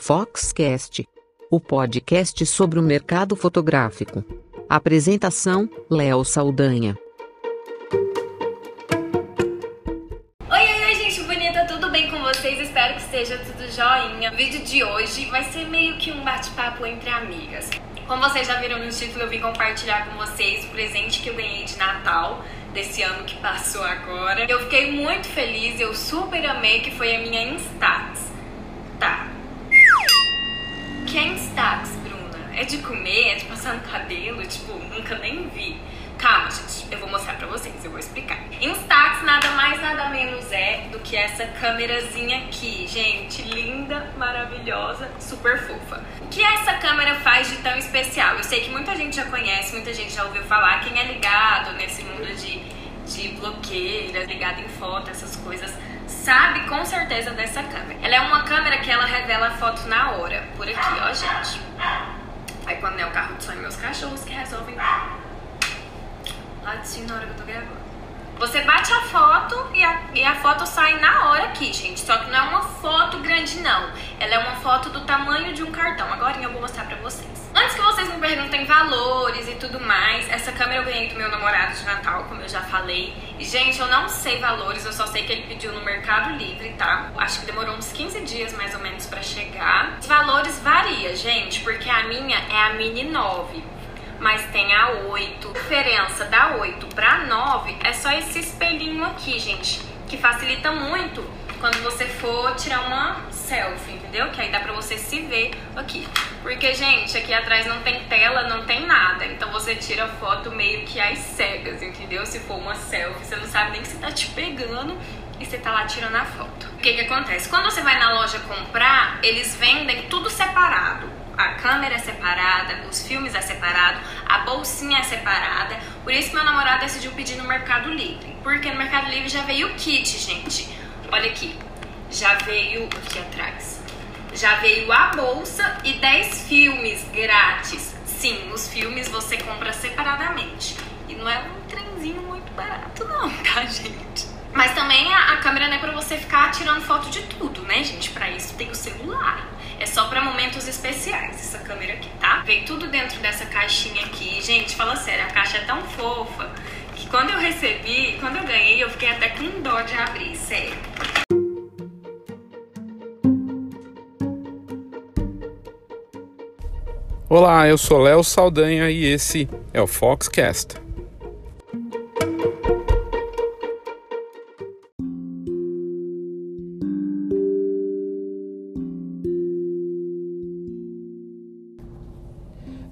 Foxcast, o podcast sobre o mercado fotográfico. Apresentação: Léo Saldanha. Oi, oi, gente bonita, tudo bem com vocês? Espero que esteja tudo joinha. O vídeo de hoje vai ser meio que um bate-papo entre amigas. Como vocês já viram no título, eu vim compartilhar com vocês o presente que eu ganhei de Natal desse ano que passou agora. Eu fiquei muito feliz, eu super amei, que foi a minha Instax. Tipo, nunca nem vi. Calma, gente, eu vou mostrar pra vocês, eu vou explicar. Instax nada mais, nada menos é do que essa câmerazinha aqui, gente, linda, maravilhosa, super fofa. O que essa câmera faz de tão especial? Eu sei que muita gente já conhece, muita gente já ouviu falar, quem é ligado nesse mundo de, de blogueira, ligado em foto, essas coisas, sabe com certeza dessa câmera. Ela é uma câmera que ela revela a foto na hora, por aqui, ó, gente. Quando é o carro de sonho, meus cachorros que resolvem latim na hora que eu tô gravando. Você bate a foto e a, e a foto sai na hora aqui, gente. Só que não é uma foto grande, não. Ela é uma foto do tamanho de um cartão. Agora eu vou mostrar pra vocês. Que vocês me perguntem valores e tudo mais, essa câmera eu ganhei do meu namorado de Natal, como eu já falei. Gente, eu não sei valores, eu só sei que ele pediu no Mercado Livre, tá? Acho que demorou uns 15 dias mais ou menos pra chegar. Os valores variam, gente, porque a minha é a Mini 9 mas tem a 8. A diferença da 8 para 9 é só esse espelhinho aqui, gente, que facilita muito quando você for tirar uma selfie, entendeu? Que aí dá pra você se ver aqui. Porque, gente, aqui atrás não tem tela, não tem nada. Então você tira foto meio que às cegas, entendeu? Se for uma selfie, você não sabe nem que você tá te pegando e você tá lá tirando a foto. O que que acontece? Quando você vai na loja comprar, eles vendem tudo separado a câmera é separada, os filmes é separado, a bolsinha é separada. Por isso meu namorado decidiu pedir no Mercado Livre. Porque no Mercado Livre já veio o kit, gente. Olha aqui. Já veio aqui atrás. Já veio a bolsa e 10 filmes grátis. Sim, os filmes você compra separadamente. E não é um trenzinho muito barato, não, tá, gente? Mas também a, a câmera não é pra você ficar tirando foto de tudo, né, gente? Pra isso tem o celular. É só para momentos especiais essa câmera aqui, tá? Veio tudo dentro dessa caixinha aqui. Gente, fala sério, a caixa é tão fofa quando eu recebi, quando eu ganhei, eu fiquei até com dó de abrir, sério. Olá, eu sou Léo Saldanha e esse é o Foxcast.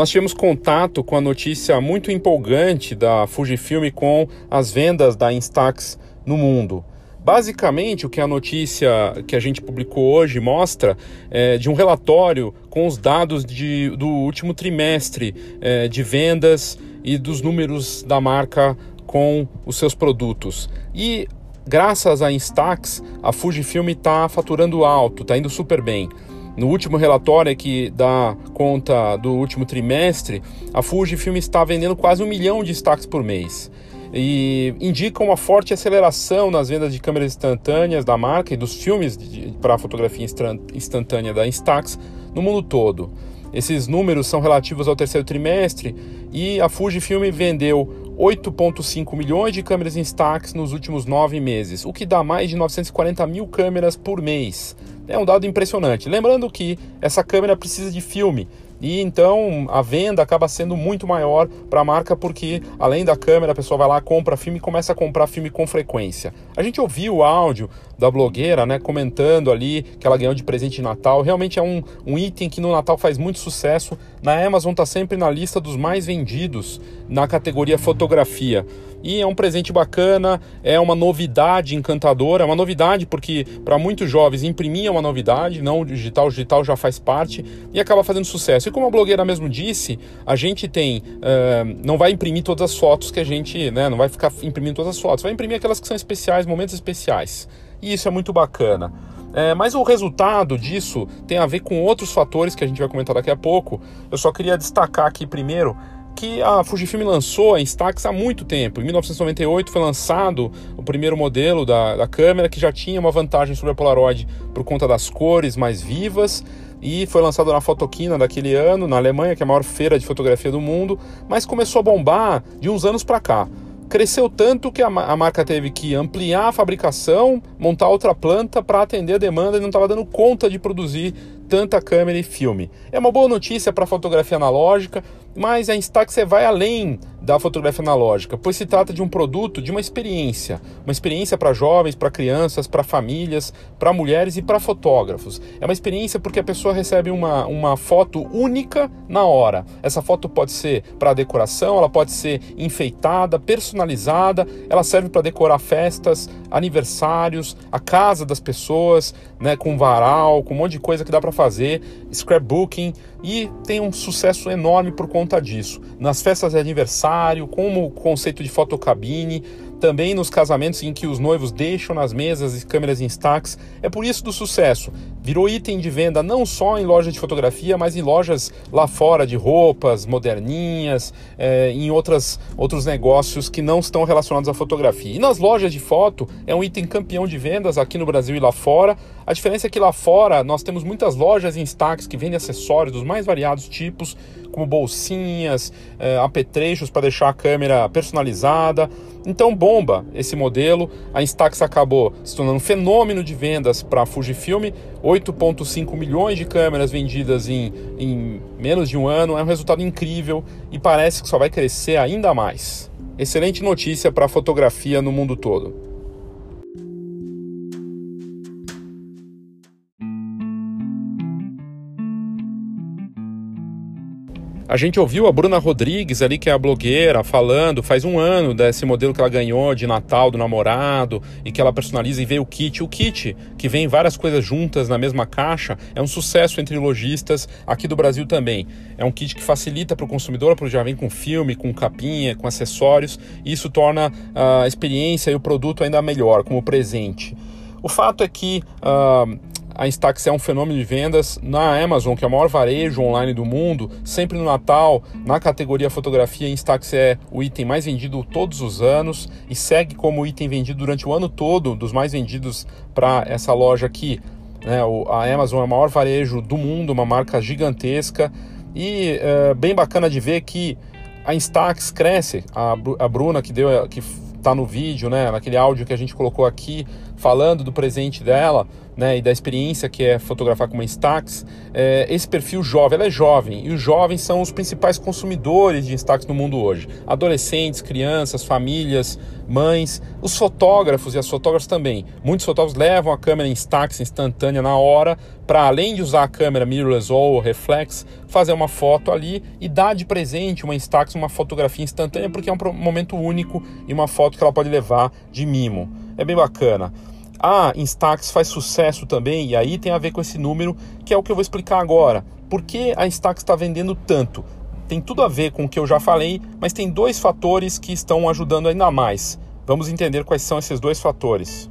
Nós tivemos contato com a notícia muito empolgante da Fujifilm com as vendas da Instax no mundo. Basicamente, o que a notícia que a gente publicou hoje mostra é de um relatório com os dados de, do último trimestre é, de vendas e dos números da marca com os seus produtos. E graças à Instax, a Fujifilm está faturando alto, está indo super bem. No último relatório que dá conta do último trimestre, a Fujifilm está vendendo quase um milhão de destaques por mês e indica uma forte aceleração nas vendas de câmeras instantâneas da marca e dos filmes para fotografia instantânea da Instax no mundo todo. Esses números são relativos ao terceiro trimestre e a Fujifilm vendeu 8,5 milhões de câmeras Instax nos últimos nove meses, o que dá mais de 940 mil câmeras por mês. É um dado impressionante. Lembrando que essa câmera precisa de filme, e então a venda acaba sendo muito maior para a marca porque além da câmera a pessoa vai lá compra filme e começa a comprar filme com frequência. A gente ouviu o áudio da blogueira, né, comentando ali que ela ganhou de presente de Natal. Realmente é um, um item que no Natal faz muito sucesso. Na Amazon está sempre na lista dos mais vendidos na categoria fotografia. E é um presente bacana, é uma novidade encantadora, é uma novidade porque para muitos jovens imprimir é uma novidade, não o digital, o digital já faz parte e acaba fazendo sucesso. E como a blogueira mesmo disse, a gente tem, uh, não vai imprimir todas as fotos que a gente, né, não vai ficar imprimindo todas as fotos, vai imprimir aquelas que são especiais, momentos especiais. E isso é muito bacana. É, mas o resultado disso tem a ver com outros fatores que a gente vai comentar daqui a pouco. Eu só queria destacar aqui primeiro que a Fujifilm lançou a Instax há muito tempo. Em 1998 foi lançado o primeiro modelo da, da câmera que já tinha uma vantagem sobre a Polaroid por conta das cores mais vivas e foi lançado na Fotoquina daquele ano, na Alemanha, que é a maior feira de fotografia do mundo, mas começou a bombar de uns anos para cá. Cresceu tanto que a, a, marca teve que ampliar a fabricação, montar outra planta para atender a demanda e não estava dando conta de produzir tanta câmera e filme. É uma boa notícia para a fotografia analógica, mas a Instax vai além da fotografia analógica, pois se trata de um produto, de uma experiência, uma experiência para jovens, para crianças, para famílias, para mulheres e para fotógrafos. É uma experiência porque a pessoa recebe uma, uma foto única na hora. Essa foto pode ser para decoração, ela pode ser enfeitada, personalizada, ela serve para decorar festas, aniversários, a casa das pessoas, né, com varal, com um monte de coisa que dá para fazer, scrapbooking e tem um sucesso enorme por conta disso. Nas festas de aniversário, como o conceito de fotocabine, também nos casamentos em que os noivos deixam nas mesas e câmeras Instax. É por isso do sucesso. Virou item de venda não só em lojas de fotografia, mas em lojas lá fora de roupas moderninhas, é, em outras, outros negócios que não estão relacionados à fotografia. E nas lojas de foto é um item campeão de vendas aqui no Brasil e lá fora. A diferença é que lá fora nós temos muitas lojas Instax que vendem acessórios dos mais variados tipos, como bolsinhas, é, apetrechos para deixar a câmera personalizada. Então bomba esse modelo. A Instax acabou se tornando um fenômeno de vendas para a Fujifilm. 8,5 milhões de câmeras vendidas em, em menos de um ano é um resultado incrível e parece que só vai crescer ainda mais. Excelente notícia para a fotografia no mundo todo. A gente ouviu a Bruna Rodrigues ali, que é a blogueira, falando faz um ano desse modelo que ela ganhou de Natal do namorado e que ela personaliza e vê o kit. O kit, que vem várias coisas juntas na mesma caixa, é um sucesso entre lojistas aqui do Brasil também. É um kit que facilita para o consumidor, porque já vem com filme, com capinha, com acessórios, e isso torna a experiência e o produto ainda melhor, como presente. O fato é que uh, a Instax é um fenômeno de vendas na Amazon, que é o maior varejo online do mundo. Sempre no Natal, na categoria fotografia, a Instax é o item mais vendido todos os anos e segue como item vendido durante o ano todo, dos mais vendidos para essa loja aqui. Né? A Amazon é o maior varejo do mundo, uma marca gigantesca e é bem bacana de ver que a Instax cresce. A, Bruna que deu que está no vídeo, né, naquele áudio que a gente colocou aqui, falando do presente dela, né, e da experiência que é fotografar com uma Instax, é, esse perfil jovem, ela é jovem, e os jovens são os principais consumidores de Instax no mundo hoje. Adolescentes, crianças, famílias, mães, os fotógrafos e as fotógrafas também. Muitos fotógrafos levam a câmera Instax instantânea na hora, para além de usar a câmera mirrorless ou reflex, fazer uma foto ali e dar de presente uma Instax, uma fotografia instantânea, porque é um momento único e uma foto que ela pode levar de mimo. É bem bacana. A Instax faz sucesso também, e aí tem a ver com esse número, que é o que eu vou explicar agora. Por que a Instax está vendendo tanto? Tem tudo a ver com o que eu já falei, mas tem dois fatores que estão ajudando ainda mais. Vamos entender quais são esses dois fatores.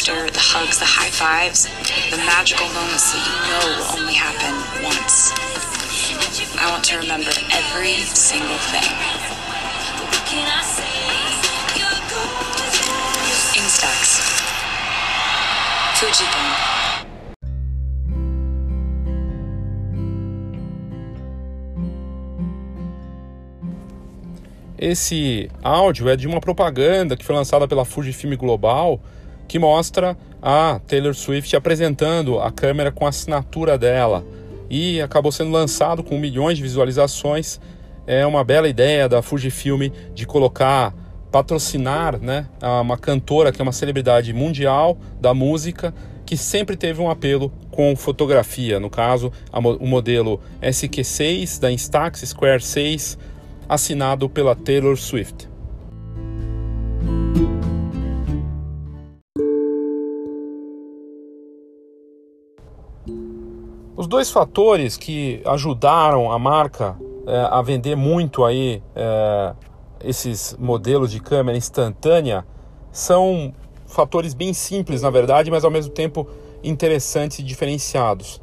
Laughter, the hugs, the high fives, the magical moments that you know will only happen once. I want to remember every single thing. Instax. Fujifilm. Esse áudio é de uma propaganda que foi lançada pela Fujifilm Global, que mostra a Taylor Swift apresentando a câmera com a assinatura dela e acabou sendo lançado com milhões de visualizações. É uma bela ideia da Fujifilm de colocar, patrocinar, né, uma cantora que é uma celebridade mundial da música que sempre teve um apelo com fotografia. No caso, o modelo SQ6 da Instax Square 6 assinado pela Taylor Swift. Dois fatores que ajudaram a marca é, a vender muito aí é, esses modelos de câmera instantânea são fatores bem simples, na verdade, mas ao mesmo tempo interessantes e diferenciados.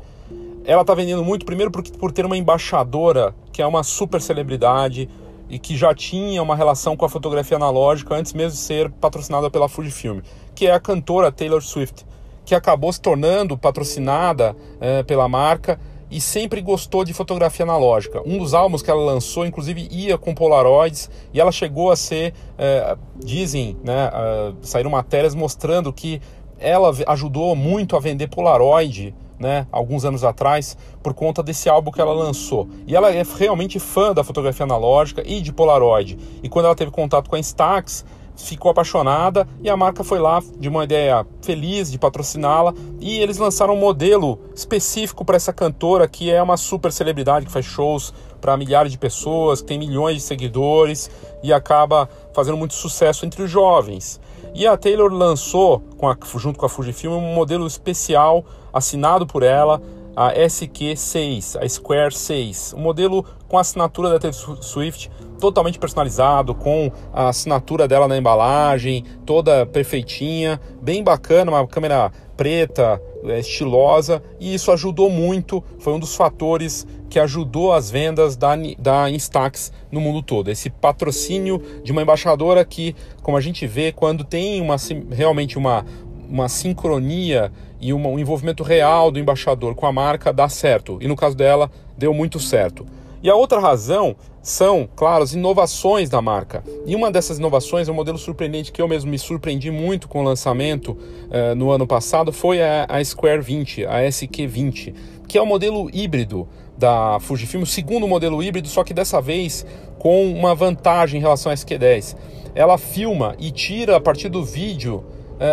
Ela está vendendo muito, primeiro por, por ter uma embaixadora que é uma super celebridade e que já tinha uma relação com a fotografia analógica antes mesmo de ser patrocinada pela Fujifilm, que é a cantora Taylor Swift, que acabou se tornando patrocinada é, pela marca e sempre gostou de fotografia analógica. Um dos álbuns que ela lançou, inclusive, ia com Polaroids e ela chegou a ser, é, dizem, né, uh, saíram matérias mostrando que ela ajudou muito a vender Polaroid, né, alguns anos atrás, por conta desse álbum que ela lançou. E ela é realmente fã da fotografia analógica e de Polaroid. E quando ela teve contato com a Instax, ficou apaixonada e a marca foi lá de uma ideia feliz de patrociná-la e eles lançaram um modelo específico para essa cantora que é uma super celebridade que faz shows para milhares de pessoas, que tem milhões de seguidores e acaba fazendo muito sucesso entre os jovens. E a Taylor lançou, com a, junto com a Fujifilm, um modelo especial assinado por ela, a SQ6, a Square 6, um modelo com assinatura da Taylor Swift totalmente personalizado, com a assinatura dela na embalagem, toda perfeitinha, bem bacana, uma câmera preta, é, estilosa, e isso ajudou muito, foi um dos fatores que ajudou as vendas da, da Instax no mundo todo. Esse patrocínio de uma embaixadora que, como a gente vê, quando tem uma, realmente uma, uma sincronia e uma, um envolvimento real do embaixador com a marca, dá certo. E no caso dela, deu muito certo. E a outra razão são, claro, as inovações da marca. E uma dessas inovações um modelo surpreendente que eu mesmo me surpreendi muito com o lançamento uh, no ano passado, foi a, a Square 20, a SQ20, que é o um modelo híbrido da Fujifilm, o segundo modelo híbrido, só que dessa vez com uma vantagem em relação à SQ10. Ela filma e tira a partir do vídeo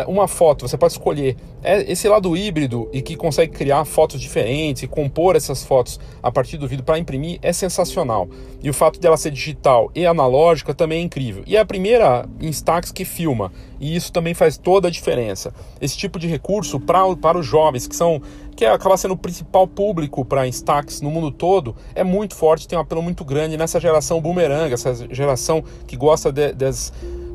uma foto, você pode escolher é esse lado híbrido e que consegue criar fotos diferentes e compor essas fotos a partir do vídeo para imprimir é sensacional. E o fato dela ser digital e analógica também é incrível. E é a primeira Instax que filma, e isso também faz toda a diferença. Esse tipo de recurso pra, para os jovens, que são que acaba sendo o principal público para Instax no mundo todo, é muito forte, tem um apelo muito grande nessa geração boomerang, essa geração que gosta de, des,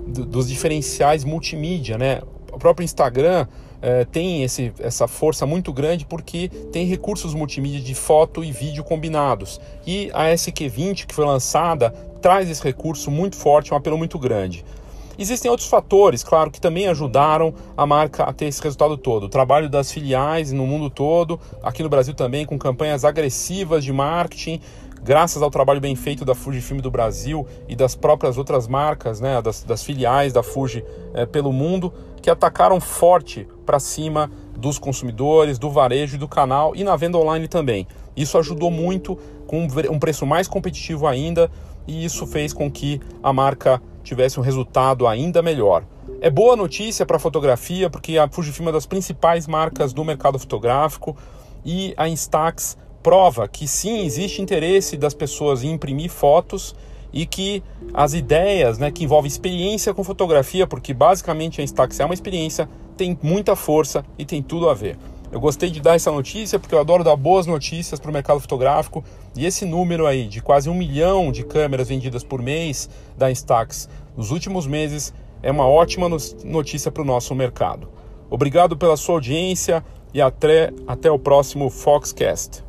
dos diferenciais multimídia, né? O próprio Instagram é, tem esse, essa força muito grande porque tem recursos multimídia de foto e vídeo combinados. E a SQ20, que foi lançada, traz esse recurso muito forte, um apelo muito grande. Existem outros fatores, claro, que também ajudaram a marca a ter esse resultado todo. O trabalho das filiais no mundo todo, aqui no Brasil também, com campanhas agressivas de marketing, graças ao trabalho bem feito da Fujifilm do Brasil e das próprias outras marcas, né, das, das filiais da Fuji é, pelo mundo, que atacaram forte para cima dos consumidores, do varejo e do canal e na venda online também. Isso ajudou muito com um preço mais competitivo ainda e isso fez com que a marca tivesse um resultado ainda melhor. É boa notícia para a fotografia porque a Fujifilm é uma das principais marcas do mercado fotográfico e a Instax prova que sim existe interesse das pessoas em imprimir fotos e que as ideias né, que envolvem experiência com fotografia, porque basicamente a Instax é uma experiência, tem muita força e tem tudo a ver. Eu gostei de dar essa notícia porque eu adoro dar boas notícias para o mercado fotográfico e esse número aí de quase um milhão de câmeras vendidas por mês da Instax nos últimos meses é uma ótima notícia para o nosso mercado. Obrigado pela sua audiência e até, até o próximo Foxcast.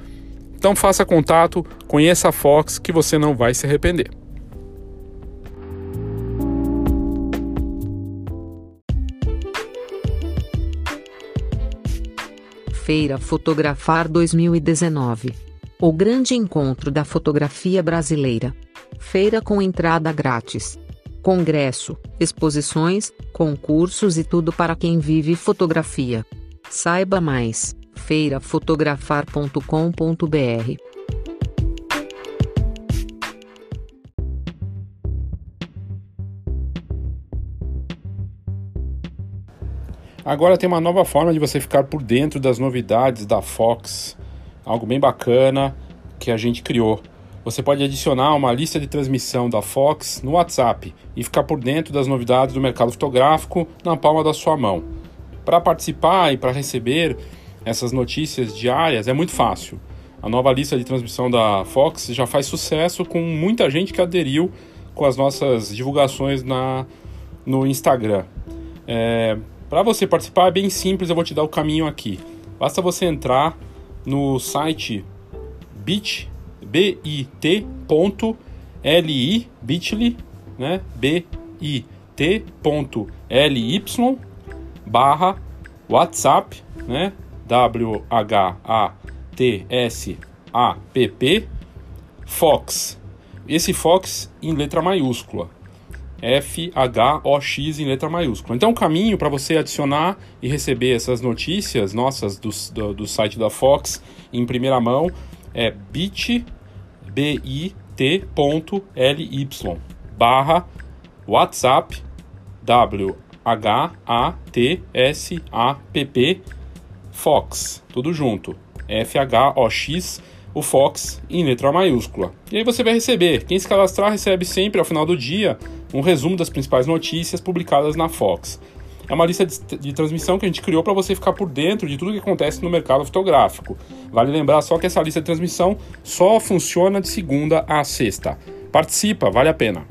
Então faça contato, conheça a Fox que você não vai se arrepender. Feira Fotografar 2019. O grande encontro da fotografia brasileira. Feira com entrada grátis. Congresso, exposições, concursos e tudo para quem vive fotografia. Saiba mais: feirafotografar.com.br. Agora tem uma nova forma de você ficar por dentro das novidades da Fox, algo bem bacana que a gente criou. Você pode adicionar uma lista de transmissão da Fox no WhatsApp e ficar por dentro das novidades do mercado fotográfico na palma da sua mão. Para participar e para receber essas notícias diárias é muito fácil. A nova lista de transmissão da Fox já faz sucesso com muita gente que aderiu com as nossas divulgações na, no Instagram. É, para você participar é bem simples, eu vou te dar o caminho aqui. Basta você entrar no site bit bit.ly bit.ly, né? bit.ly barra WhatsApp, né? W H A T S A P P Fox. Esse Fox em letra maiúscula. F-H-O-X em letra maiúscula. Então, o caminho para você adicionar e receber essas notícias nossas do, do, do, site da Fox em primeira mão é bit, bit.ly barra WhatsApp W-H-A-T-S-A-P-P Fox, tudo junto. F-H-O-X o Fox em letra maiúscula. E aí você vai receber. Quem se cadastrar recebe sempre ao final do dia um resumo das principais notícias publicadas na Fox. É uma lista de, de transmissão que a gente criou para você ficar por dentro de tudo que acontece no mercado fotográfico. Vale lembrar só que essa lista de transmissão só funciona de segunda a sexta. Participa, vale a pena.